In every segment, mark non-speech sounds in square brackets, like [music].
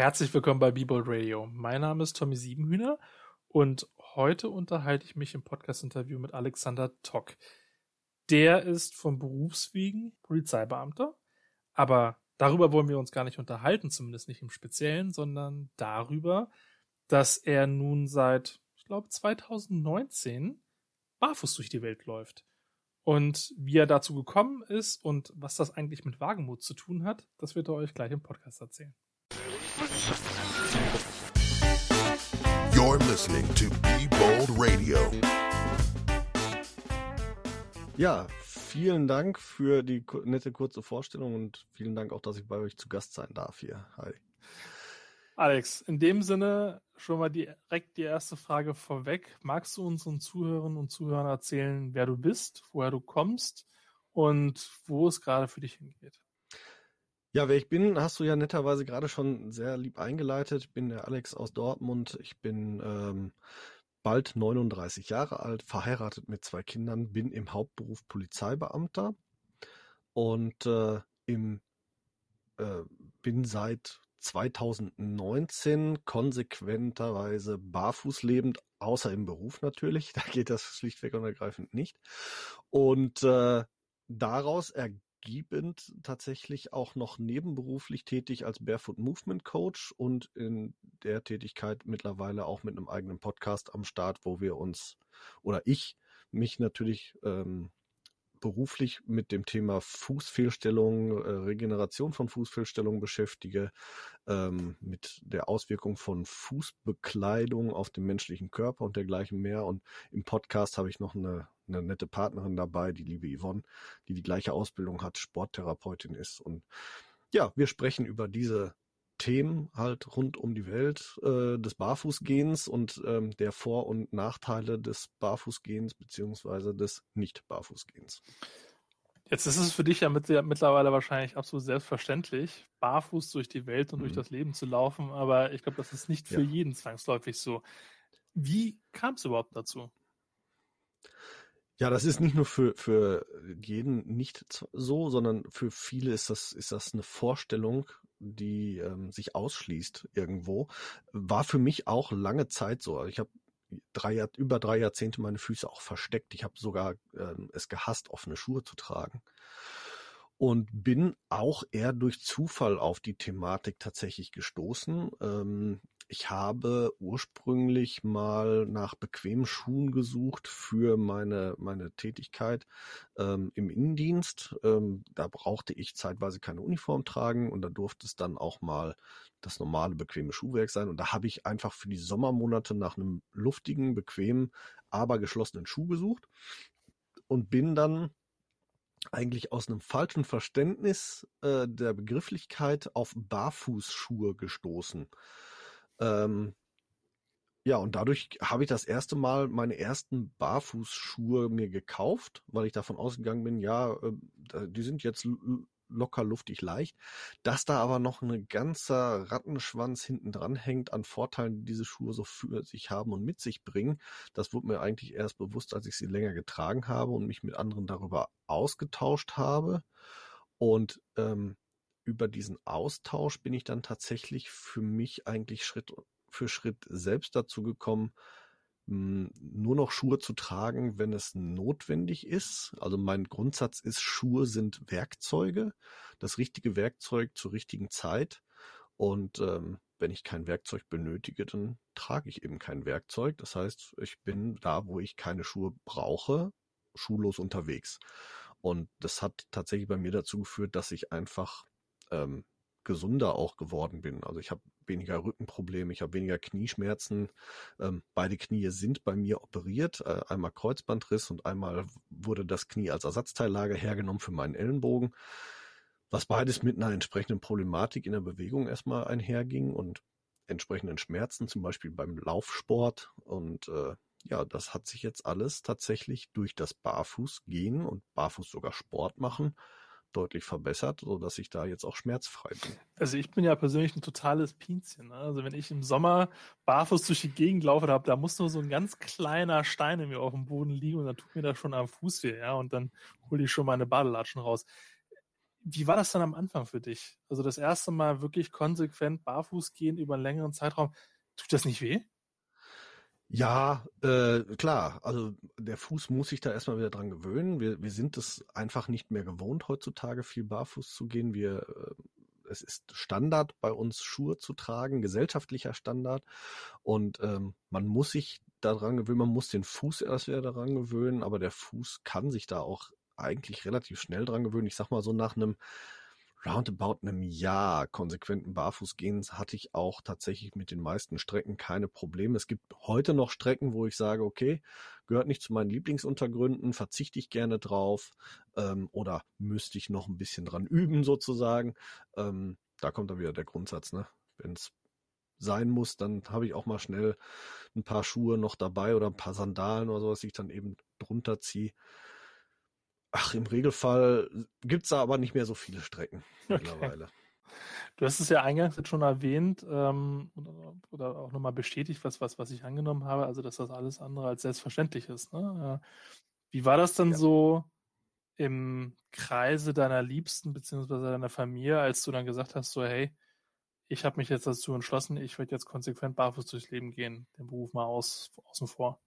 Herzlich willkommen bei Bebold Radio. Mein Name ist Tommy Siebenhühner und heute unterhalte ich mich im Podcast-Interview mit Alexander Tock. Der ist vom Berufswegen Polizeibeamter, aber darüber wollen wir uns gar nicht unterhalten, zumindest nicht im Speziellen, sondern darüber, dass er nun seit, ich glaube, 2019 barfuß durch die Welt läuft. Und wie er dazu gekommen ist und was das eigentlich mit Wagemut zu tun hat, das wird er euch gleich im Podcast erzählen. You're listening to Be Bold Radio. Ja, vielen Dank für die nette kurze Vorstellung und vielen Dank auch, dass ich bei euch zu Gast sein darf hier. Hi. Alex, in dem Sinne schon mal direkt die erste Frage vorweg. Magst du unseren Zuhörern und Zuhörern erzählen, wer du bist, woher du kommst und wo es gerade für dich hingeht? Ja, wer ich bin, hast du ja netterweise gerade schon sehr lieb eingeleitet. Ich bin der Alex aus Dortmund. Ich bin ähm, bald 39 Jahre alt, verheiratet mit zwei Kindern, bin im Hauptberuf Polizeibeamter und äh, im, äh, bin seit 2019 konsequenterweise barfuß lebend, außer im Beruf natürlich. [laughs] Da geht das schlichtweg und ergreifend nicht. Und äh, daraus ergibt umgebend tatsächlich auch noch nebenberuflich tätig als Barefoot Movement Coach und in der Tätigkeit mittlerweile auch mit einem eigenen Podcast am Start, wo wir uns oder ich mich natürlich ähm, beruflich mit dem Thema Fußfehlstellung, äh, Regeneration von Fußfehlstellungen beschäftige, ähm, mit der Auswirkung von Fußbekleidung auf den menschlichen Körper und dergleichen mehr. Und im Podcast habe ich noch eine, eine nette Partnerin dabei, die liebe Yvonne, die die gleiche Ausbildung hat, Sporttherapeutin ist. Und ja, wir sprechen über diese Themen halt rund um die Welt äh, des Barfußgehens und ähm, der Vor- und Nachteile des Barfußgehens beziehungsweise des Nicht-Barfußgehens. Jetzt ist es für dich ja mittlerweile wahrscheinlich absolut selbstverständlich, barfuß durch die Welt und mhm. durch das Leben zu laufen, aber ich glaube, das ist nicht für ja. jeden zwangsläufig so. Wie kam es überhaupt dazu? Ja, das ist nicht nur für, für jeden nicht so, sondern für viele ist das, ist das eine Vorstellung, die ähm, sich ausschließt irgendwo, war für mich auch lange Zeit so. Ich habe drei über drei Jahrzehnte meine Füße auch versteckt. Ich habe sogar ähm, es gehasst, offene Schuhe zu tragen. Und bin auch eher durch Zufall auf die Thematik tatsächlich gestoßen. Ähm, ich habe ursprünglich mal nach bequemen Schuhen gesucht für meine, meine Tätigkeit ähm, im Innendienst. Ähm, da brauchte ich zeitweise keine Uniform tragen und da durfte es dann auch mal das normale bequeme Schuhwerk sein. Und da habe ich einfach für die Sommermonate nach einem luftigen, bequemen, aber geschlossenen Schuh gesucht und bin dann eigentlich aus einem falschen Verständnis äh, der Begrifflichkeit auf Barfußschuhe gestoßen. Ähm, ja, und dadurch habe ich das erste Mal meine ersten Barfußschuhe mir gekauft, weil ich davon ausgegangen bin, ja, äh, die sind jetzt locker luftig leicht. Dass da aber noch ein ganzer Rattenschwanz hinten dran hängt an Vorteilen, die diese Schuhe so für sich haben und mit sich bringen, das wurde mir eigentlich erst bewusst, als ich sie länger getragen habe und mich mit anderen darüber ausgetauscht habe. Und ähm, über diesen Austausch bin ich dann tatsächlich für mich eigentlich Schritt für Schritt selbst dazu gekommen, hm, nur noch Schuhe zu tragen, wenn es notwendig ist. Also mein Grundsatz ist, Schuhe sind Werkzeuge, das richtige Werkzeug zur richtigen Zeit. Und ähm, wenn ich kein Werkzeug benötige, dann trage ich eben kein Werkzeug. Das heißt, ich bin da, wo ich keine Schuhe brauche, schuhlos unterwegs. Und das hat tatsächlich bei mir dazu geführt, dass ich einfach ähm, gesunder auch geworden bin. Also ich habe weniger Rückenprobleme, ich habe weniger Knieschmerzen. Ähm, beide Knie sind bei mir operiert. Äh, einmal Kreuzbandriss und einmal wurde das Knie als Ersatzteillager hergenommen für meinen Ellenbogen. Was beides mit einer entsprechenden Problematik in der Bewegung erstmal einherging und entsprechenden Schmerzen, zum Beispiel beim Laufsport. Und äh, ja, das hat sich jetzt alles tatsächlich durch das Barfußgehen und Barfuß sogar Sport machen deutlich verbessert, so dass ich da jetzt auch schmerzfrei bin. Also ich bin ja persönlich ein totales Pinzchen. Ne? Also wenn ich im Sommer barfuß durch die Gegend laufe, da, da muss nur so ein ganz kleiner Stein in mir auf dem Boden liegen und dann tut mir das schon am Fuß weh, ja, und dann hole ich schon meine Badelatschen raus. wie war das dann am Anfang für dich? Also das erste Mal wirklich konsequent barfuß gehen über einen längeren Zeitraum. Tut das nicht weh? Ja, äh, klar. Also der Fuß muss sich da erstmal wieder dran gewöhnen. Wir, wir sind es einfach nicht mehr gewohnt, heutzutage viel barfuß zu gehen. Wir, äh, es ist Standard bei uns, Schuhe zu tragen, gesellschaftlicher Standard. Und ähm, man muss sich daran gewöhnen, man muss den Fuß erst wieder daran gewöhnen, aber der Fuß kann sich da auch eigentlich relativ schnell dran gewöhnen. Ich sag mal so nach einem roundabout einem Jahr konsequenten Barfußgehens hatte ich auch tatsächlich mit den meisten Strecken keine Probleme. Es gibt heute noch Strecken, wo ich sage, okay, gehört nicht zu meinen Lieblingsuntergründen, verzichte ich gerne drauf ähm, oder müsste ich noch ein bisschen dran üben sozusagen. Ähm, da kommt dann wieder der Grundsatz, ne? Wenn es sein muss, dann habe ich auch mal schnell ein paar Schuhe noch dabei oder ein paar Sandalen oder so, was ich dann eben drunter ziehe. Ach, im Regelfall gibt's da aber nicht mehr so viele Strecken mittlerweile. Okay. Du hast es ja eingangs jetzt schon erwähnt ähm, oder, oder auch nochmal bestätigt, was, was, was ich angenommen habe, also dass das alles andere als selbstverständlich ist. Ne? Wie war das dann ja. so im Kreise deiner Liebsten beziehungsweise deiner Familie, als du dann gesagt hast, so hey, ich habe mich jetzt dazu entschlossen, ich werde jetzt konsequent barfuß durchs Leben gehen, den Beruf mal aus, außen vor.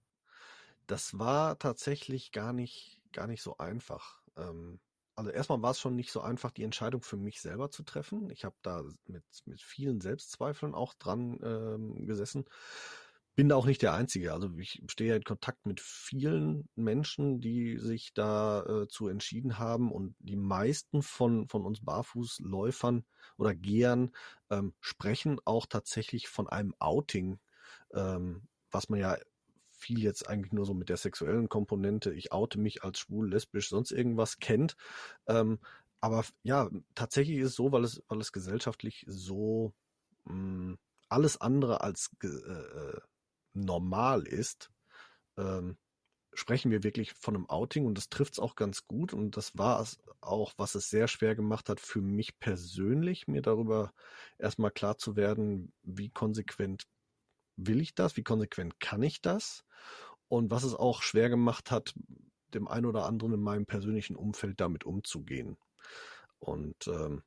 Das war tatsächlich gar nicht gar nicht so einfach. Ähm, also erstmal war es schon nicht so einfach, die Entscheidung für mich selber zu treffen. Ich habe da mit, mit vielen Selbstzweifeln auch dran ähm, gesessen. Bin da auch nicht der Einzige. Also ich stehe in Kontakt mit vielen Menschen, die sich da äh, zu entschieden haben und die meisten von, von uns Barfußläufern oder Gehern ähm, sprechen auch tatsächlich von einem Outing, ähm, was man ja viel jetzt eigentlich nur so mit der sexuellen Komponente, ich oute mich als schwul, lesbisch, sonst irgendwas kennt. Ähm, aber ja, tatsächlich ist es so, weil es, weil es gesellschaftlich so mh, hm, alles andere als äh, äh, normal ist, ähm, sprechen wir wirklich von einem Outing und das trifft es auch ganz gut und das war es auch, was es sehr schwer gemacht hat für mich persönlich, mir darüber erstmal klar zu werden, wie konsequent will ich das? Wie konsequent kann ich das? Und was es auch schwer gemacht hat, dem einen oder anderen in meinem persönlichen Umfeld damit umzugehen. Und ähm,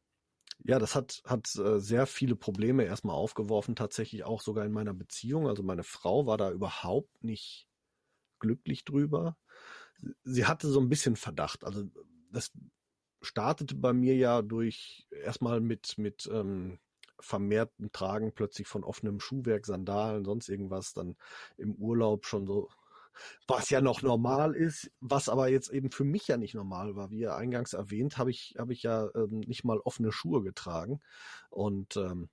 ja, das hat, hat äh, sehr viele Probleme erstmal aufgeworfen, tatsächlich auch sogar in meiner Beziehung. Also meine Frau war da überhaupt nicht glücklich drüber. Sie hatte so ein bisschen Verdacht. Also das startete bei mir ja durch erstmal mit, mit ähm, vermehrten Tragen plötzlich von offenem Schuhwerk, Sandalen, sonst irgendwas, dann im Urlaub schon so, was ja noch normal ist, was aber jetzt eben für mich ja nicht normal war. Wie eingangs erwähnt, habe ich, habe ich ja ähm, nicht mal offene Schuhe getragen und ähm,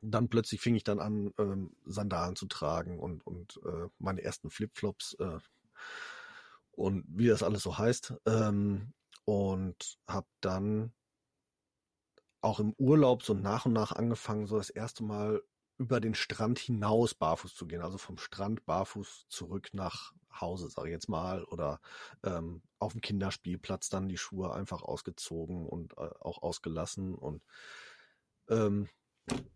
dann plötzlich fing ich dann an, ähm, Sandalen zu tragen und, und äh, meine ersten Flipflops äh, und wie das alles so heißt. Ähm, und habe dann auch im Urlaub so nach und nach angefangen, so das erste Mal über den Strand hinaus barfuß zu gehen, also vom Strand barfuß zurück nach Hause, sage ich jetzt mal, oder ähm, auf dem Kinderspielplatz dann die Schuhe einfach ausgezogen und äh, auch ausgelassen. Und ähm,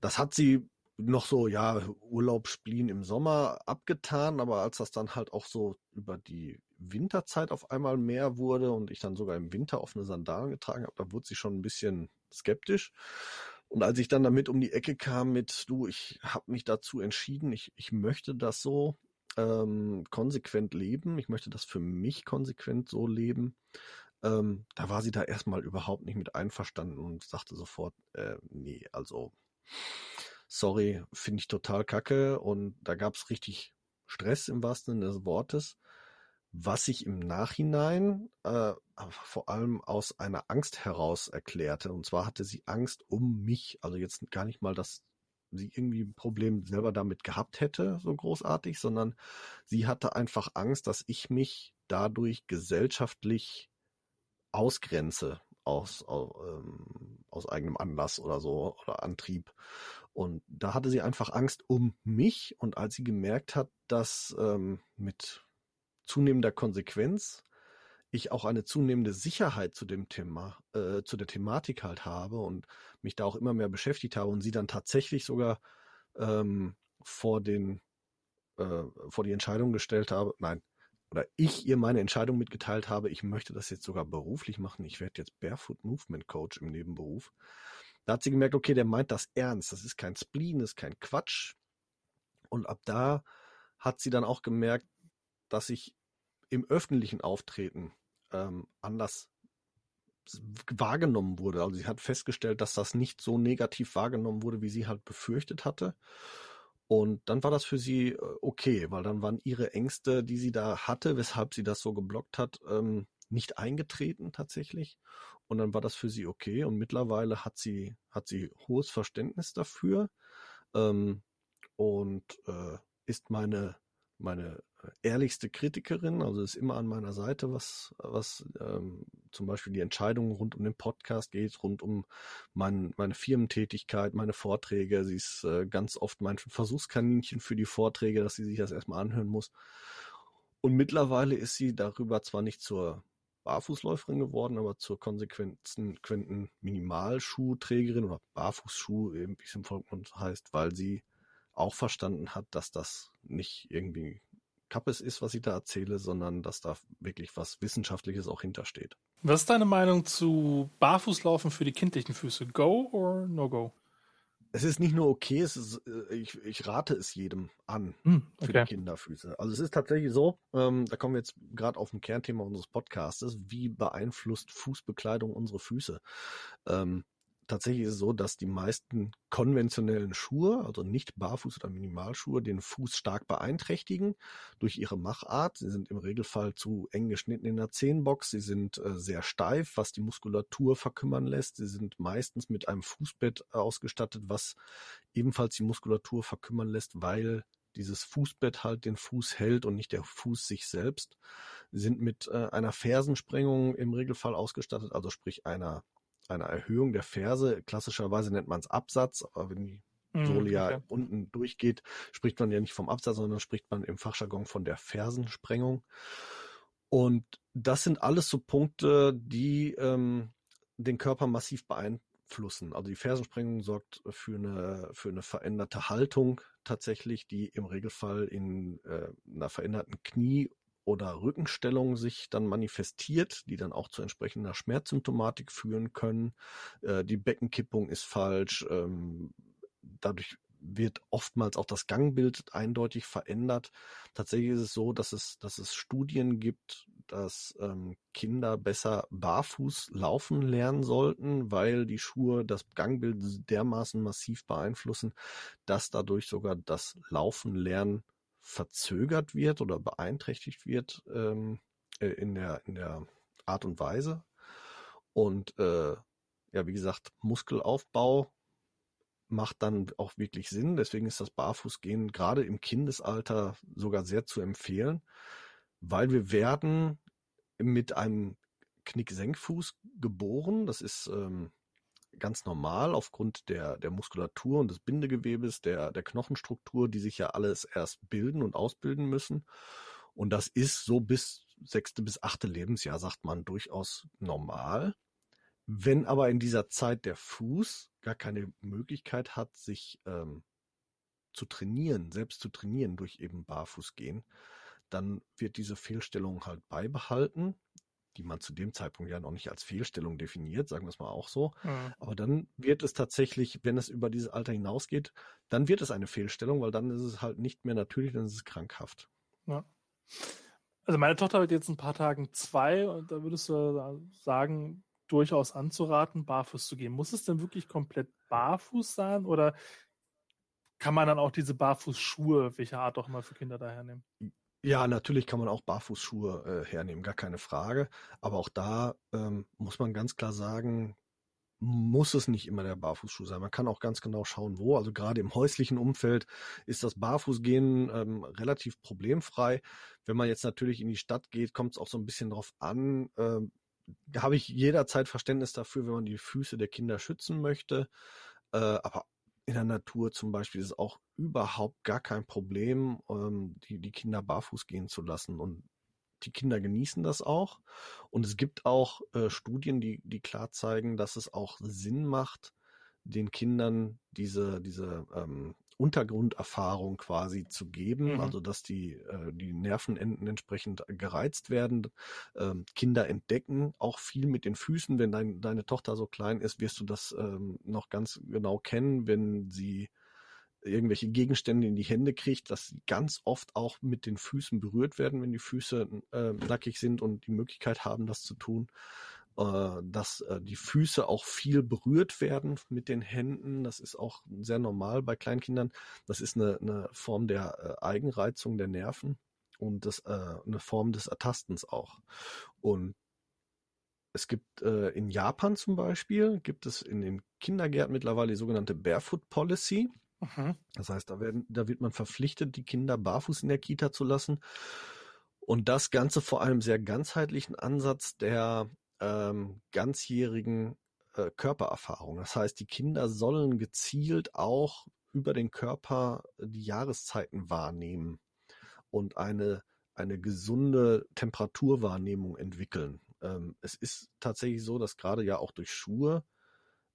das hat sie noch so, ja, Urlaubsspielen im Sommer abgetan, aber als das dann halt auch so über die Winterzeit auf einmal mehr wurde und ich dann sogar im Winter offene Sandalen getragen habe, da wurde sie schon ein bisschen skeptisch. Und als ich dann damit um die Ecke kam mit, du, ich habe mich dazu entschieden, ich, ich möchte das so ähm, konsequent leben, ich möchte das für mich konsequent so leben, ähm, da war sie da erstmal überhaupt nicht mit einverstanden und sagte sofort, äh, nee, also sorry, finde ich total kacke. Und da gab es richtig Stress im wahrsten Sinne des Wortes was sich im Nachhinein äh, vor allem aus einer Angst heraus erklärte. Und zwar hatte sie Angst um mich. Also jetzt gar nicht mal, dass sie irgendwie ein Problem selber damit gehabt hätte, so großartig, sondern sie hatte einfach Angst, dass ich mich dadurch gesellschaftlich ausgrenze aus, aus, ähm, aus eigenem Anlass oder so oder Antrieb. Und da hatte sie einfach Angst um mich. Und als sie gemerkt hat, dass ähm, mit zunehmender Konsequenz ich auch eine zunehmende Sicherheit zu dem Thema, äh, zu der Thematik halt habe und mich da auch immer mehr beschäftigt habe und sie dann tatsächlich sogar ähm, vor den äh, vor die Entscheidung gestellt habe, nein, oder ich ihr meine Entscheidung mitgeteilt habe, ich möchte das jetzt sogar beruflich machen, ich werde jetzt Barefoot Movement Coach im Nebenberuf. Da hat sie gemerkt, okay, der meint das ernst, das ist kein Spleen, das ist kein Quatsch. Und ab da hat sie dann auch gemerkt, dass ich im öffentlichen Auftreten ähm, anders wahrgenommen wurde. Also sie hat festgestellt, dass das nicht so negativ wahrgenommen wurde, wie sie halt befürchtet hatte. Und dann war das für sie äh, okay, weil dann waren ihre Ängste, die sie da hatte, weshalb sie das so geblockt hat, ähm, nicht eingetreten tatsächlich. Und dann war das für sie okay. Und mittlerweile hat sie, hat sie hohes Verständnis dafür ähm, und äh, ist meine, meine ehrlichste Kritikerin, also ist immer an meiner Seite, was, was ähm, zum Beispiel die Entscheidungen rund um den Podcast geht, rund um mein, meine Firmentätigkeit, meine Vorträge. Sie ist äh, ganz oft mein Versuchskaninchen für die Vorträge, dass sie sich das erstmal anhören muss. Und mittlerweile ist sie darüber zwar nicht zur Barfußläuferin geworden, aber zur konsequenten Minimalschuhträgerin oder Barfußschuh, wie es im Volksmund heißt, weil sie auch verstanden hat, dass das nicht irgendwie Kappes ist, was ich da erzähle, sondern dass da wirklich was Wissenschaftliches auch hintersteht. Was ist deine Meinung zu Barfußlaufen für die kindlichen Füße? Go or no go? Es ist nicht nur okay, es ist, äh, ich, ich rate es jedem an hm, okay. für die Kinderfüße. Also es ist tatsächlich so, ähm, da kommen wir jetzt gerade auf ein Kernthema unseres Podcastes, wie beeinflusst Fußbekleidung unsere Füße? Ähm, tatsächlich ist es so, dass die meisten konventionellen Schuhe, also nicht Barfuß- oder Minimalschuhe, den Fuß stark beeinträchtigen durch ihre Machart. Sie sind im Regelfall zu eng geschnitten in der Zehenbox. Sie sind äh, sehr steif, was die Muskulatur verkümmern lässt. Sie sind meistens mit einem Fußbett ausgestattet, was ebenfalls die Muskulatur verkümmern lässt, weil dieses Fußbett halt den Fuß hält und nicht der Fuß sich selbst. Sie sind mit äh, einer Fersensprengung im Regelfall ausgestattet, also sprich einer einer Erhöhung der Ferse. Klassischerweise nennt man es Absatz, aber wenn die mhm, Sohle ja okay. unten durchgeht, spricht man ja nicht vom Absatz, sondern spricht man im Fachjargon von der Fersensprengung. Und das sind alles so Punkte, die ähm, den Körper massiv beeinflussen. Also die Fersensprengung sorgt für eine, für eine veränderte Haltung tatsächlich, die im Regelfall in äh, einer veränderten Knie- oder Rückenstellung sich dann manifestiert, die dann auch zu entsprechender Schmerzsymptomatik führen können. Äh, die Beckenkippung ist falsch. Ähm, dadurch wird oftmals auch das Gangbild eindeutig verändert. Tatsächlich ist es so, dass es, dass es Studien gibt, dass ähm, Kinder besser barfuß laufen lernen sollten, weil die Schuhe das Gangbild dermaßen massiv beeinflussen, dass dadurch sogar das Laufen lernen verzögert wird oder beeinträchtigt wird ähm, äh, in, der, in der Art und Weise. Und äh, ja, wie gesagt, Muskelaufbau macht dann auch wirklich Sinn. Deswegen ist das Barfußgehen gerade im Kindesalter sogar sehr zu empfehlen, weil wir werden mit einem Knicksenkfuß geboren. Das ist ähm, ganz normal aufgrund der, der Muskulatur und des Bindegewebes, der, der Knochenstruktur, die sich ja alles erst bilden und ausbilden müssen. Und das ist so bis sechste bis achte Lebensjahr, sagt man, durchaus normal. Wenn aber in dieser Zeit der Fuß gar keine Möglichkeit hat, sich ähm, zu trainieren, selbst zu trainieren durch eben Barfußgehen, dann wird diese Fehlstellung halt beibehalten die man zu dem Zeitpunkt ja noch nicht als Fehlstellung definiert, sagen wir es mal auch so. Mhm. Aber dann wird es tatsächlich, wenn es über dieses Alter hinausgeht, dann wird es eine Fehlstellung, weil dann ist es halt nicht mehr natürlich, dann ist es krankhaft. Ja. Also meine Tochter wird jetzt ein paar Tagen zwei und da würdest du sagen, durchaus anzuraten, barfuß zu gehen. Muss es denn wirklich komplett barfuß sein oder kann man dann auch diese Barfußschuhe, welcher Art auch mal für Kinder daher nehmen? Ja, natürlich kann man auch Barfußschuhe äh, hernehmen, gar keine Frage. Aber auch da ähm, muss man ganz klar sagen, muss es nicht immer der Barfußschuh sein. Man kann auch ganz genau schauen, wo. Also gerade im häuslichen Umfeld ist das Barfußgehen ähm, relativ problemfrei. Wenn man jetzt natürlich in die Stadt geht, kommt es auch so ein bisschen drauf an. Ähm, da habe ich jederzeit Verständnis dafür, wenn man die Füße der Kinder schützen möchte. Äh, aber in der Natur zum Beispiel ist es auch überhaupt gar kein Problem, ähm, die, die Kinder barfuß gehen zu lassen. Und die Kinder genießen das auch. Und es gibt auch äh, Studien, die, die klar zeigen, dass es auch Sinn macht, den Kindern diese, diese ähm, Untergrunderfahrung quasi zu geben, Mhm. also dass die, äh, die Nervenenden entsprechend gereizt werden. Ähm, Kinder entdecken auch viel mit den Füßen. Wenn dein, deine Tochter so klein ist, wirst du das ähm, noch ganz genau kennen, wenn sie irgendwelche Gegenstände in die Hände kriegt, dass sie ganz oft auch mit den Füßen berührt werden, wenn die Füße äh, nackig sind und die Möglichkeit haben, das zu tun dass äh, die Füße auch viel berührt werden mit den Händen. Das ist auch sehr normal bei Kleinkindern. Das ist eine, eine Form der äh, Eigenreizung der Nerven und das, äh, eine Form des Ertastens auch. Und es gibt äh, in Japan zum Beispiel, gibt es in den Kindergärten mittlerweile die sogenannte Barefoot Policy. Mhm. Das heißt, da, werden, da wird man verpflichtet, die Kinder barfuß in der Kita zu lassen. Und das Ganze vor einem sehr ganzheitlichen Ansatz der ähm, ganzjährigen äh, Körpererfahrung. Das heißt, die Kinder sollen gezielt auch über den Körper die Jahreszeiten wahrnehmen und eine, eine gesunde Temperaturwahrnehmung entwickeln. Ähm, es ist tatsächlich so, dass gerade ja auch durch Schuhe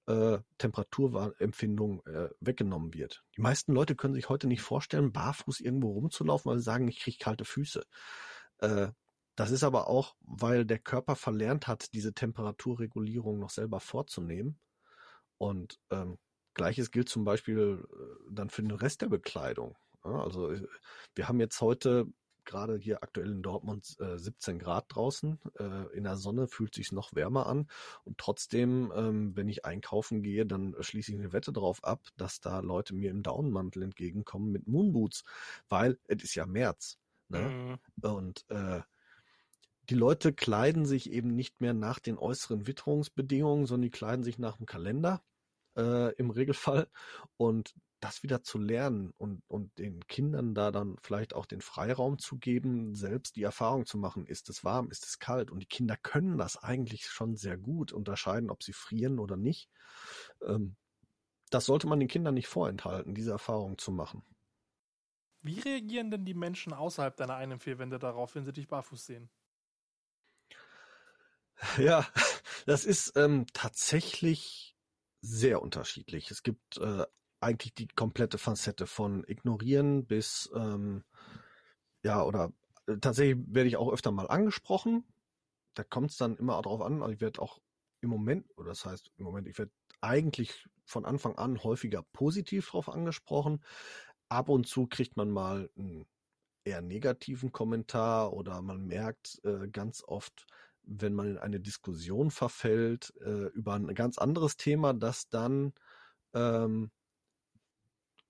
äh, Temperaturempfindung äh, weggenommen wird. Die meisten Leute können sich heute nicht vorstellen, barfuß irgendwo rumzulaufen, weil sie sagen, ich kriege kalte Füße. Äh, das ist aber auch, weil der Körper verlernt hat, diese Temperaturregulierung noch selber vorzunehmen. Und ähm, gleiches gilt zum Beispiel äh, dann für den Rest der Bekleidung. Ja, also äh, wir haben jetzt heute gerade hier aktuell in Dortmund äh, 17 Grad draußen. Äh, in der Sonne fühlt sich noch wärmer an. Und trotzdem, ähm, wenn ich einkaufen gehe, dann schließe ich eine Wette darauf ab, dass da Leute mir im Daunenmantel entgegenkommen mit Moonboots, weil es ist ja März. Ne? Mhm. Und äh, die Leute kleiden sich eben nicht mehr nach den äußeren Witterungsbedingungen, sondern die kleiden sich nach dem Kalender äh, im Regelfall. Und das wieder zu lernen und, und den Kindern da dann vielleicht auch den Freiraum zu geben, selbst die Erfahrung zu machen, ist es warm, ist es kalt. Und die Kinder können das eigentlich schon sehr gut unterscheiden, ob sie frieren oder nicht. Ähm, das sollte man den Kindern nicht vorenthalten, diese Erfahrung zu machen. Wie reagieren denn die Menschen außerhalb deiner eigenen vier Wände darauf, wenn sie dich barfuß sehen? [laughs] Ja, das ist ähm, tatsächlich sehr unterschiedlich. Es gibt äh, eigentlich die komplette Facette von ignorieren bis ähm, ja oder äh, tatsächlich werde ich auch öfter mal angesprochen. Da kommt es dann immer darauf an. Also ich werde auch im Moment, oder das heißt im Moment, ich werde eigentlich von Anfang an häufiger positiv drauf angesprochen. Ab und zu kriegt man mal einen eher negativen Kommentar oder man merkt äh, ganz oft, wenn man in eine Diskussion verfällt äh, über ein ganz anderes Thema, dass dann, ähm,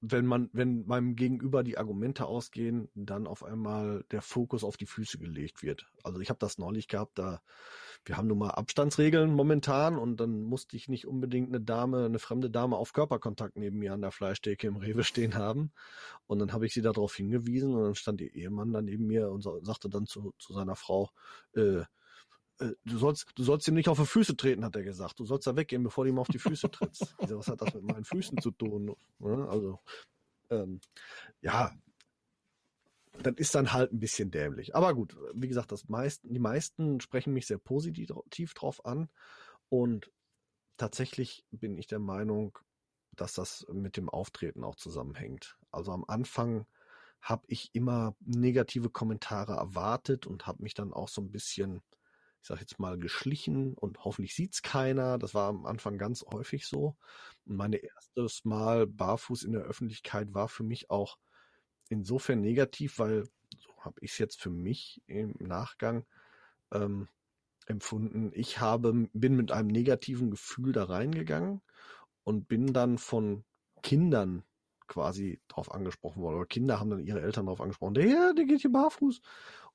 wenn man, wenn meinem Gegenüber die Argumente ausgehen, dann auf einmal der Fokus auf die Füße gelegt wird. Also ich habe das neulich gehabt, da wir haben nun mal Abstandsregeln momentan und dann musste ich nicht unbedingt eine Dame, eine fremde Dame auf Körperkontakt neben mir an der Fleischtheke im Rewe stehen haben. Und dann habe ich sie darauf hingewiesen und dann stand ihr Ehemann dann neben mir und sagte dann zu, zu seiner Frau, äh, äh, du sollst, du sollst ihm nicht auf die Füße treten, hat er gesagt. Du sollst da weggehen, bevor du ihm auf die Füße trittst. [laughs] Ich so, was hat das mit meinen Füßen zu tun? Ja, also, ähm, ja, das ist dann halt ein bisschen dämlich. Aber gut, wie gesagt, das meisten, die meisten sprechen mich sehr positiv drauf an. Und tatsächlich bin ich der Meinung, dass das mit dem Auftreten auch zusammenhängt. Also am Anfang habe ich immer negative Kommentare erwartet und habe mich dann auch so ein bisschen ich sage jetzt mal, geschlichen und hoffentlich sieht's keiner. Das war am Anfang ganz häufig so. Und mein erstes Mal barfuß in der Öffentlichkeit war für mich auch insofern negativ, weil so habe ich es jetzt für mich im Nachgang ähm, empfunden. Ich habe bin mit einem negativen Gefühl da reingegangen und bin dann von Kindern quasi drauf angesprochen worden. Oder Kinder haben dann ihre Eltern drauf angesprochen, der, der geht hier barfuß.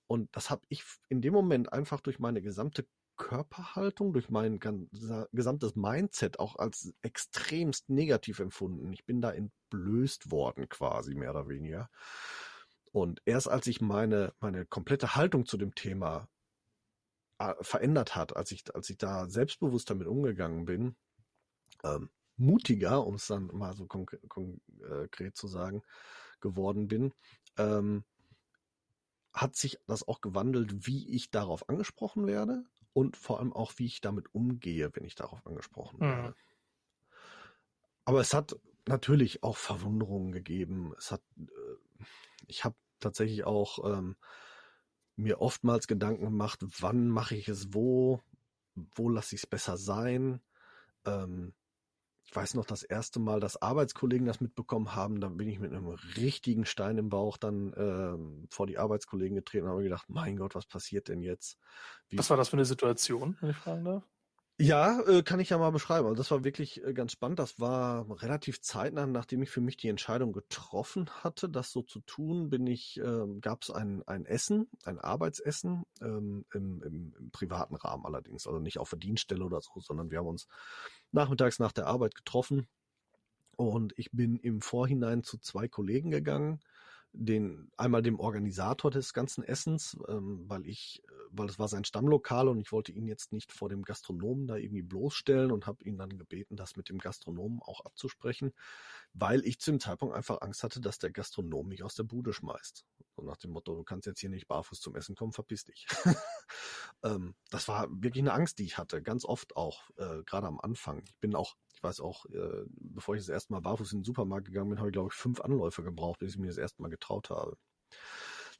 Und das habe ich in dem Moment einfach durch meine gesamte Körperhaltung, durch mein gesamtes Mindset auch als extremst negativ empfunden. Ich bin da entblößt worden quasi, mehr oder weniger. Und erst als ich meine, meine komplette Haltung zu dem Thema äh, verändert hat, als ich, als ich da selbstbewusst damit umgegangen bin, ähm, mutiger, um es dann mal so konkret, konkret zu sagen, geworden bin, ähm, hat sich das auch gewandelt, wie ich darauf angesprochen werde und vor allem auch, wie ich damit umgehe, wenn ich darauf angesprochen Mhm. werde. Aber es hat natürlich auch Verwunderungen gegeben. Es hat, äh, ich habe tatsächlich auch ähm, mir oftmals Gedanken gemacht, wann mache ich es wo, wo lasse ich es besser sein. Ähm, weiß noch das erste Mal, dass Arbeitskollegen das mitbekommen haben, da bin ich mit einem richtigen Stein im Bauch dann äh, vor die Arbeitskollegen getreten und habe gedacht, mein Gott, was passiert denn jetzt? Wie was war das für eine Situation, wenn ich fragen darf? Ja, äh, kann ich ja mal beschreiben. Also das war wirklich äh, ganz spannend. Das war relativ zeitnah, nachdem ich für mich die Entscheidung getroffen hatte, das so zu tun, bin ich, äh, gab es ein, ein Essen, ein Arbeitsessen ähm, im, im, im privaten Rahmen allerdings, also nicht auf der Dienststelle oder so, sondern wir haben uns nachmittags nach der Arbeit getroffen und ich bin im Vorhinein zu zwei Kollegen gegangen, den einmal dem Organisator des ganzen Essens, ähm, weil ich, äh, weil es war sein Stammlokal und ich wollte ihn jetzt nicht vor dem Gastronomen da irgendwie bloßstellen und habe ihn dann gebeten, das mit dem Gastronomen auch abzusprechen, weil ich zu dem Zeitpunkt einfach Angst hatte, dass der Gastronom mich aus der Bude schmeißt. So nach dem Motto, du kannst jetzt hier nicht barfuß zum Essen kommen, verpiss dich. [laughs] ähm, das war wirklich eine Angst, die ich hatte, ganz oft auch, äh, gerade am Anfang. Ich bin auch ich weiß auch, äh, bevor ich das erste Mal barfuß in den Supermarkt gegangen bin, habe ich, glaube ich, fünf Anläufe gebraucht, bis ich mir das erste Mal getraut habe.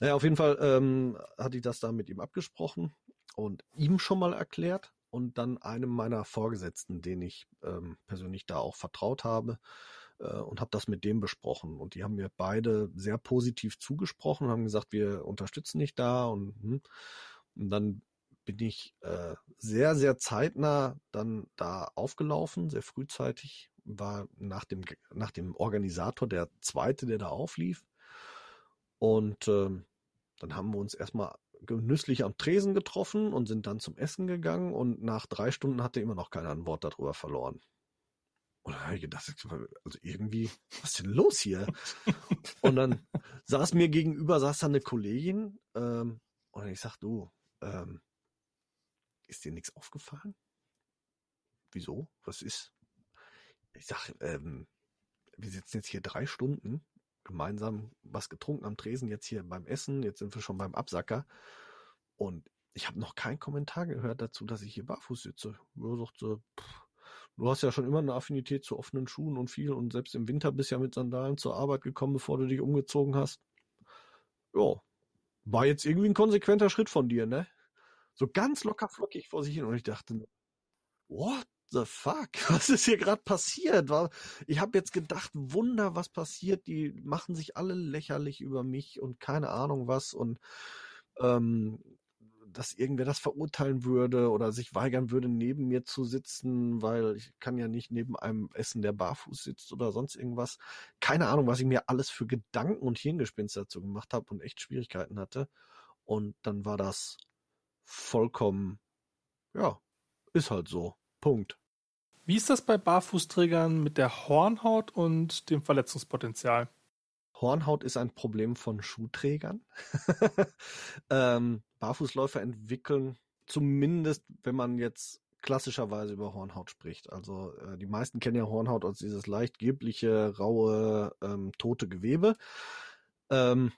Naja, auf jeden Fall ähm, hatte ich das da mit ihm abgesprochen und ihm schon mal erklärt und dann einem meiner Vorgesetzten, den ich ähm, persönlich da auch vertraut habe äh, und habe das mit dem besprochen. Und die haben mir beide sehr positiv zugesprochen und haben gesagt, wir unterstützen dich da und, hm. und dann bin ich äh, sehr, sehr zeitnah dann da aufgelaufen, sehr frühzeitig, war nach dem, nach dem Organisator der zweite, der da auflief. Und äh, dann haben wir uns erstmal genüsslich am Tresen getroffen und sind dann zum Essen gegangen und nach drei Stunden hatte immer noch keiner ein Wort darüber verloren. Und dann habe ich gedacht, also irgendwie, was ist denn los hier? [laughs] und dann saß mir gegenüber, saß da eine Kollegin ähm, und ich sag, du, ähm, ist dir nichts aufgefallen? Wieso? Was ist? Ich sag, ähm, wir sitzen jetzt hier drei Stunden gemeinsam was getrunken am Tresen, jetzt hier beim Essen, jetzt sind wir schon beim Absacker. Und ich habe noch keinen Kommentar gehört dazu, dass ich hier barfuß sitze. Er sagte, pff, du hast ja schon immer eine Affinität zu offenen Schuhen und viel und selbst im Winter bist ja mit Sandalen zur Arbeit gekommen, bevor du dich umgezogen hast. Ja, war jetzt irgendwie ein konsequenter Schritt von dir, ne? So ganz locker flockig vor sich hin und ich dachte, what the fuck? [laughs] Was ist hier gerade passiert? Ich habe jetzt gedacht, Wunder, was passiert? Die machen sich alle lächerlich über mich und keine Ahnung was und ähm, dass irgendwer das verurteilen würde oder sich weigern würde, neben mir zu sitzen, weil ich kann ja nicht neben einem essen, der barfuß sitzt oder sonst irgendwas. Keine Ahnung, was ich mir alles für Gedanken und Hirngespinste dazu gemacht habe und echt Schwierigkeiten hatte. Und dann war das vollkommen, ja, ist halt so. Punkt. Wie ist das bei Barfußträgern mit der Hornhaut und dem Verletzungspotenzial? Hornhaut ist ein Problem von Schuhträgern. [laughs] ähm, Barfußläufer entwickeln, zumindest wenn man jetzt klassischerweise über Hornhaut spricht. Also äh, die meisten kennen ja Hornhaut als dieses leicht gelbliche, raue, ähm, tote Gewebe. Ähm,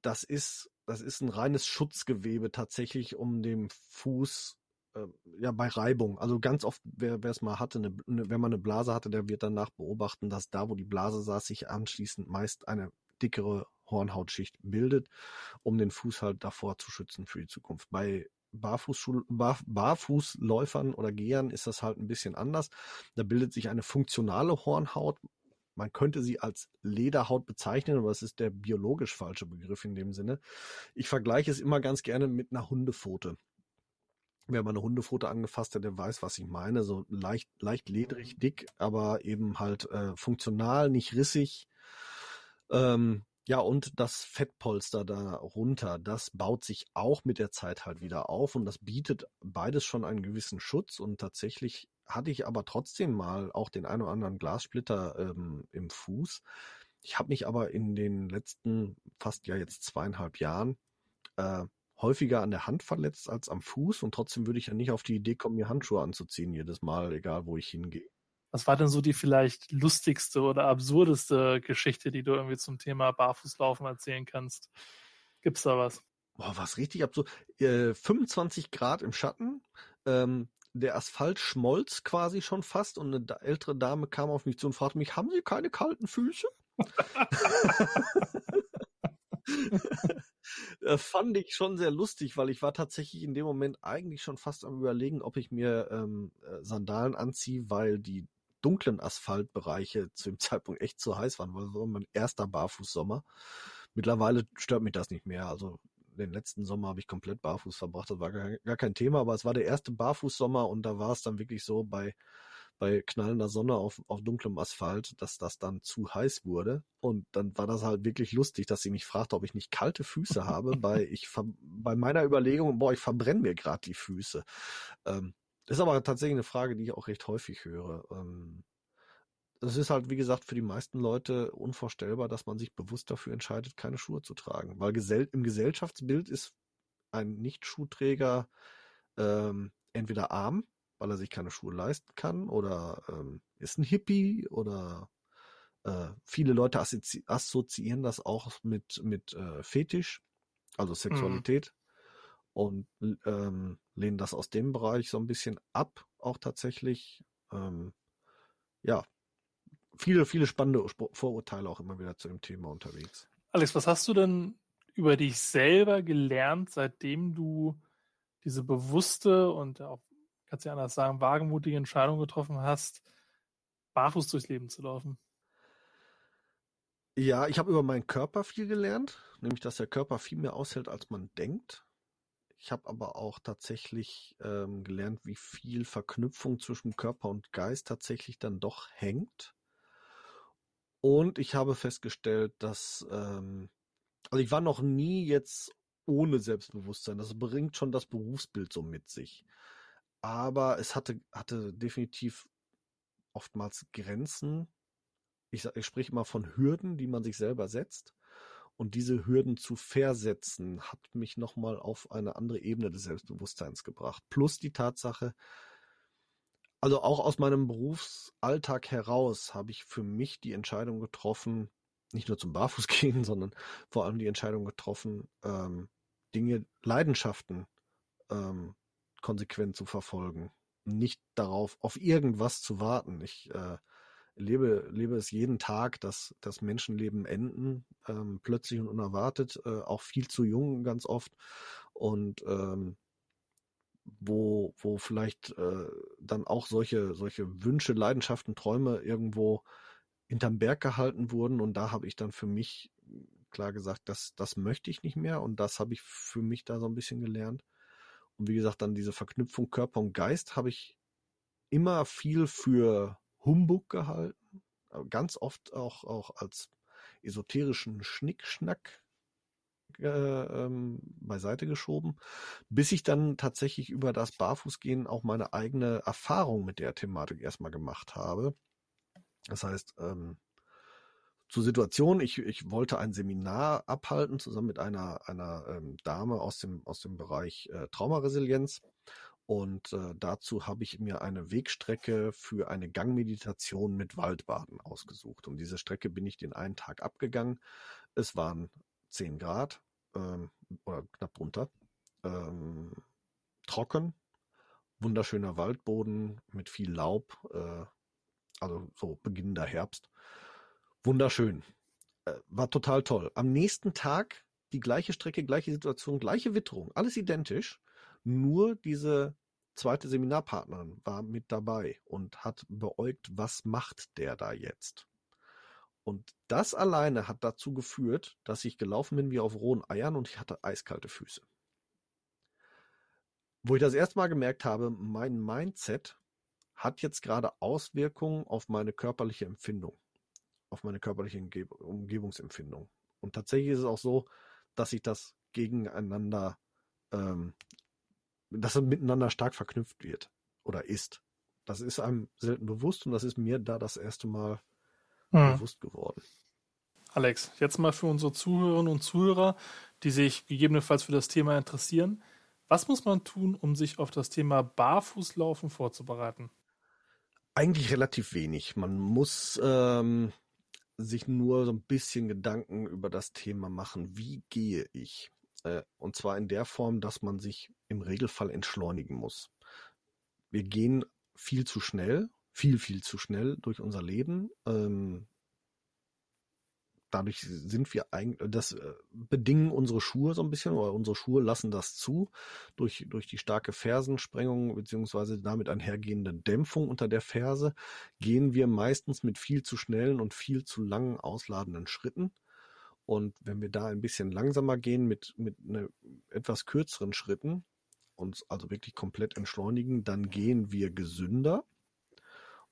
das ist das ist ein reines Schutzgewebe tatsächlich um dem Fuß äh, ja bei Reibung. Also ganz oft, wer es mal hatte, eine, eine, wenn man eine Blase hatte, der wird danach beobachten, dass da, wo die Blase saß, sich anschließend meist eine dickere Hornhautschicht bildet, um den Fuß halt davor zu schützen für die Zukunft. Bei Barfußschul Bar Barfußläufern oder Gehern ist das halt ein bisschen anders. Da bildet sich eine funktionale Hornhaut, man könnte sie als Lederhaut bezeichnen, aber es ist der biologisch falsche Begriff in dem Sinne. Ich vergleiche es immer ganz gerne mit einer Hundepfote. Wer mal eine Hundepfote angefasst hat, der weiß, was ich meine. So leicht, leicht ledrig, dick, aber eben halt äh, funktional, nicht rissig. Ähm, ja, und das Fettpolster da runter, das baut sich auch mit der Zeit halt wieder auf und das bietet beides schon einen gewissen Schutz und tatsächlich hatte ich aber trotzdem mal auch den ein oder anderen Glassplitter ähm, im Fuß. Ich habe mich aber in den letzten fast ja jetzt zweieinhalb Jahren äh, häufiger an der Hand verletzt als am Fuß und trotzdem würde ich ja nicht auf die Idee kommen, mir Handschuhe anzuziehen jedes Mal, egal wo ich hingehe. Was war denn so die vielleicht lustigste oder absurdeste Geschichte, die du irgendwie zum Thema Barfußlaufen erzählen kannst? Gibt's da was? Boah, was richtig absurd. Äh, 25 Grad im Schatten, ähm, der Asphalt schmolz quasi schon fast und eine ältere Dame kam auf mich zu und fragte mich, haben Sie keine kalten Füße? [laughs] das fand ich schon sehr lustig, weil ich war tatsächlich in dem Moment eigentlich schon fast am überlegen, ob ich mir ähm, äh, Sandalen anziehe, weil die dunklen Asphaltbereiche zu dem [laughs] Zeitpunkt echt zu heiß waren, weil das war mein erster Barfußsommer. Mittlerweile stört mich das nicht mehr. Also den letzten Sommer habe ich komplett barfuß verbracht. Das war gar, gar kein Thema, aber es war der erste Barfußsommer und da war es dann wirklich so bei bei knallender Sonne auf, auf dunklem Asphalt, dass das dann zu heiß wurde. Und dann war das halt wirklich lustig, dass sie mich fragte, ob ich nicht kalte Füße habe, [laughs] bei ich bei meiner Überlegung, boah, ich verbrenne mir gerade die Füße. Ähm, ist aber tatsächlich eine Frage, die ich auch recht häufig höre. Ähm, es ist halt, wie gesagt, für die meisten Leute unvorstellbar, dass man sich bewusst dafür entscheidet, keine Schuhe zu tragen. Weil gesell im Gesellschaftsbild ist ein Nicht-Schuhträger ähm, entweder arm, weil er sich keine Schuhe leisten kann, oder ähm, ist ein Hippie, oder äh, viele Leute assozi assoziieren das auch mit, mit äh, Fetisch, also mhm. Sexualität, mhm. Und ähm, lehnen das aus dem Bereich so ein bisschen ab, auch tatsächlich. Ähm, ja, viele, viele spannende Vorurteile auch immer wieder zu dem Thema unterwegs. Alex, was hast du denn über dich selber gelernt, seitdem du diese bewusste und auch, kannst du ja anders sagen, wagemutige Entscheidung getroffen hast, barfuß durchs Leben zu laufen? Ja, ich habe über meinen Körper viel gelernt, nämlich dass der Körper viel mehr aushält, als man denkt. Ich habe aber auch tatsächlich ähm, gelernt, wie viel Verknüpfung zwischen Körper und Geist tatsächlich dann doch hängt. Und ich habe festgestellt, dass, ähm, also ich war noch nie jetzt ohne Selbstbewusstsein. Das bringt schon das Berufsbild so mit sich. Aber es hatte, hatte definitiv oftmals Grenzen. Ich, ich spreche mal von Hürden, die man sich selber setzt. Und diese Hürden zu versetzen, hat mich nochmal auf eine andere Ebene des Selbstbewusstseins gebracht. Plus die Tatsache, also auch aus meinem Berufsalltag heraus habe ich für mich die Entscheidung getroffen, nicht nur zum Barfußgehen, [laughs] sondern vor allem die Entscheidung getroffen, ähm, Dinge, Leidenschaften ähm, konsequent zu verfolgen. Nicht darauf, auf irgendwas zu warten. Ich äh, lebe, lebe es jeden Tag, dass, dass Menschenleben enden, ähm, plötzlich und unerwartet, äh, auch viel zu jung ganz oft. Und ähm, wo, wo vielleicht äh, dann auch solche, solche Wünsche, Leidenschaften, Träume irgendwo hinterm Berg gehalten wurden. Und da habe ich dann für mich klar gesagt, das, das möchte ich nicht mehr. Und das habe ich für mich da so ein bisschen gelernt. Und wie gesagt, dann diese Verknüpfung Körper und Geist habe ich immer viel für Humbug gehalten. Ganz oft auch, auch als esoterischen Schnickschnack äh, ähm, beiseite geschoben, bis ich dann tatsächlich über das Barfußgehen auch meine eigene Erfahrung mit der Thematik erstmal gemacht habe. Das heißt, ähm, zur Situation, ich, ich wollte ein Seminar abhalten, zusammen mit einer, einer ähm, Dame aus dem, aus dem Bereich äh, Traumaresilienz. Und äh, dazu habe ich mir eine Wegstrecke für eine Gangmeditation mit Waldbaden ausgesucht. Und diese Strecke bin ich den einen Tag abgegangen. Es waren 10 Grad ähm, oder knapp drunter. Ähm, trocken, wunderschöner Waldboden mit viel Laub, äh, also so beginnender Herbst. Wunderschön. Äh, war total toll. Am nächsten Tag die gleiche Strecke, gleiche Situation, gleiche Witterung, alles identisch. Nur diese zweite Seminarpartnerin war mit dabei und hat beäugt, was macht der da jetzt? Und das alleine hat dazu geführt, dass ich gelaufen bin wie auf rohen Eiern und ich hatte eiskalte Füße. Wo ich das erste Mal gemerkt habe, mein Mindset hat jetzt gerade Auswirkungen auf meine körperliche Empfindung, auf meine körperliche Umgebungsempfindung. Und tatsächlich ist es auch so, dass sich das gegeneinander, ähm, dass es miteinander stark verknüpft wird oder ist. Das ist einem selten bewusst und das ist mir da das erste Mal hm. bewusst geworden. Alex, jetzt mal für unsere Zuhörerinnen und Zuhörer, die sich gegebenenfalls für das Thema interessieren. Was muss man tun, um sich auf das Thema Barfußlaufen vorzubereiten? Eigentlich relativ wenig. Man muss ähm, sich nur so ein bisschen Gedanken über das Thema machen. Wie gehe ich? Äh, und zwar in der Form, dass man sich im Regelfall entschleunigen muss. wir gehen viel zu schnell, viel, viel zu schnell durch unser Leben. Ähm, dadurch sind wir eigentlich, das äh, bedingen unsere Schuhe so ein bisschen, oder unsere Schuhe lassen das zu, durch, durch die starke Fersensprengung beziehungsweise damit einhergehende Dämpfung unter der Ferse, gehen wir meistens mit viel zu schnellen und viel zu langen ausladenden Schritten. Und wenn wir da ein bisschen langsamer gehen mit, mit ne, etwas kürzeren Schritten, uns also wirklich komplett entschleunigen, dann gehen wir gesünder.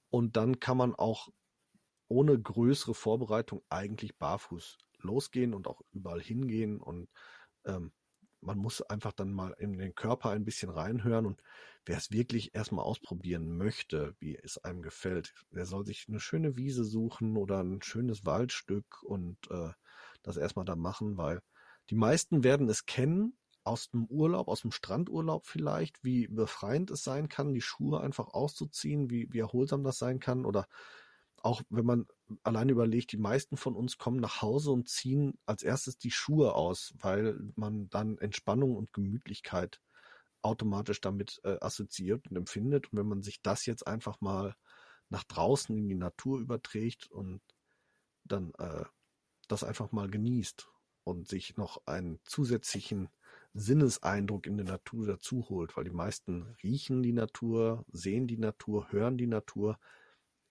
Und dann kann man auch ohne größere Vorbereitung eigentlich barfuß losgehen und auch überall hingehen und ähm, man muss einfach dann mal in den Körper ein bisschen reinhören und wer es wirklich erstmal ausprobieren möchte, wie es einem gefällt, der soll sich eine schöne Wiese suchen oder ein schönes Waldstück und äh, das erstmal da machen, weil die meisten werden es kennen aus dem Urlaub, aus dem Strandurlaub vielleicht, wie befreiend es sein kann, die Schuhe einfach auszuziehen, wie, wie erholsam das sein kann oder auch wenn man alleine überlegt, die meisten von uns kommen nach Hause und ziehen als erstes die Schuhe aus, weil man dann Entspannung und Gemütlichkeit automatisch damit äh, assoziiert und empfindet. Und wenn man sich das jetzt einfach mal nach draußen in die Natur überträgt und dann äh, das einfach mal genießt und sich noch einen zusätzlichen Sinneseindruck in der Natur dazu holt, weil die meisten riechen die Natur, sehen die Natur, hören die Natur,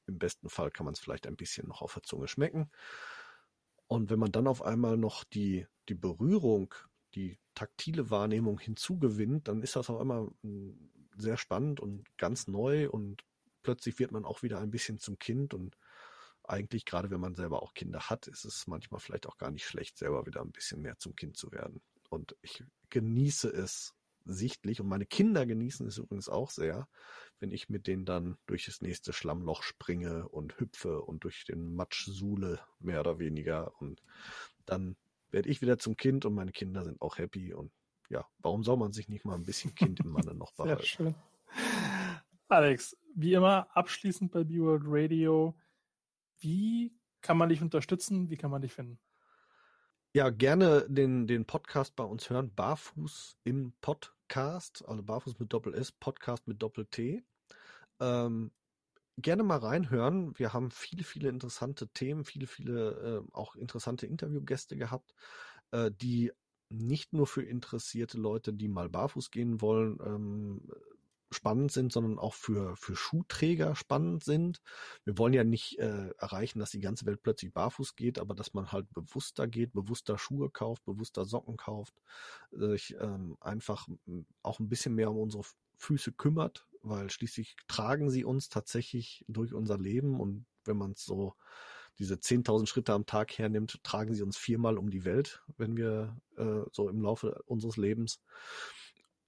im besten Fall kann man es vielleicht ein bisschen noch auf der Zunge schmecken. Und wenn man dann auf einmal noch die, die Berührung, die taktile Wahrnehmung hinzugewinnt, dann ist das auf einmal hm, sehr spannend und ganz neu und plötzlich wird man auch wieder ein bisschen zum Kind und eigentlich, gerade wenn man selber auch Kinder hat, ist es manchmal vielleicht auch gar nicht schlecht, selber wieder ein bisschen mehr zum Kind zu werden. Und ich genieße es sichtlich und meine Kinder genießen es übrigens auch sehr, wenn ich mit denen dann durch das nächste Schlammloch springe und hüpfe und durch den Matsch suhle, mehr oder weniger. Und dann werde ich wieder zum Kind und meine Kinder sind auch happy. Und ja, warum soll man sich nicht mal ein bisschen Kind im Manne noch [laughs] behalten? Sehr schön. Alex, wie immer abschließend bei B-World Radio, wie kann man dich unterstützen? Wie kann man dich finden? Ja, gerne den, den Podcast bei uns hören. Barfuß im Podcast, also Barfuß mit Doppel S, Podcast mit Doppel T. Ähm, gerne mal reinhören. Wir haben viele, viele interessante Themen, viele, viele äh, auch interessante Interviewgäste gehabt, äh, die nicht nur für interessierte Leute, die mal barfuß gehen wollen, ähm, spannend sind, sondern auch für, für Schuhträger spannend sind. Wir wollen ja nicht äh, erreichen, dass die ganze Welt plötzlich barfuß geht, aber dass man halt bewusster geht, bewusster Schuhe kauft, bewusster Socken kauft, sich ähm, einfach auch ein bisschen mehr um unsere Füße kümmert, weil schließlich tragen sie uns tatsächlich durch unser Leben und wenn man es so diese 10.000 Schritte am Tag hernimmt, tragen sie uns viermal um die Welt, wenn wir äh, so im Laufe unseres Lebens.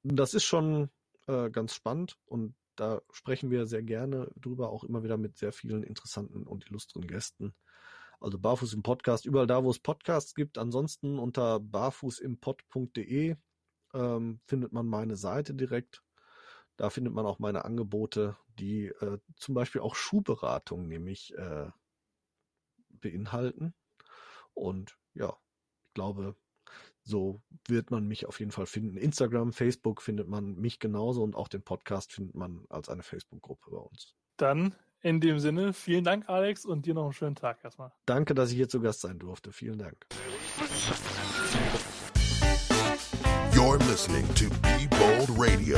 Das ist schon äh, ganz spannend und da sprechen wir sehr gerne drüber, auch immer wieder mit sehr vielen interessanten und illustren Gästen. Also Barfuß im Podcast, überall da, wo es Podcasts gibt. Ansonsten unter barfußimpod.de ähm, findet man meine Seite direkt. Da findet man auch meine Angebote, die äh, zum Beispiel auch Schuhberatung nämlich äh, beinhalten. Und ja, ich glaube, so wird man mich auf jeden Fall finden. Instagram, Facebook findet man mich genauso und auch den Podcast findet man als eine Facebook-Gruppe bei uns. Dann in dem Sinne, vielen Dank, Alex, und dir noch einen schönen Tag erstmal. Danke, dass ich hier zu Gast sein durfte. Vielen Dank. You're listening to Be Bold Radio.